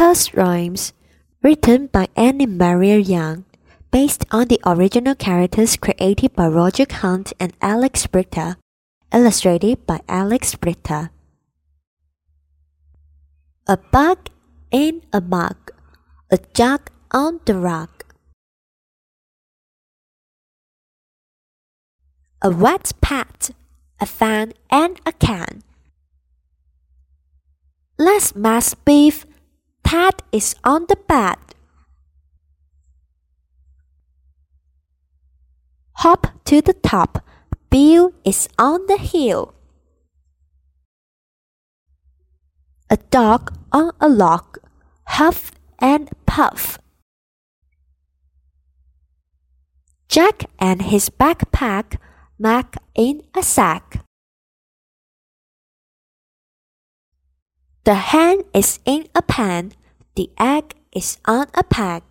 Purse Rhymes, written by Annemarie Young, based on the original characters created by Roger Hunt and Alex Brychta, illustrated by Alex Brychta. A bug in a mug, a jug on the rug. A wet pad, a fan and a can. Let's beef. Is on the bed. Hop to the top. Bill is on the hill. A dog on a log. Huff and puff. Jack and his backpack. Mac in a sack. The hen is in a pan, the egg is on a peg.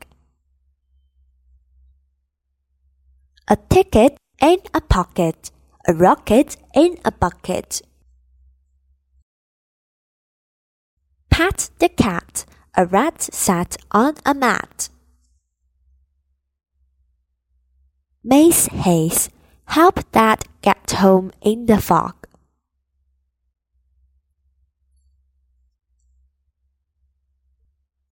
A ticket in a pocket, a rocket in a bucket. Pat the cat, a rat sat on a mat. Mace Hayes, help dad get home in the fog.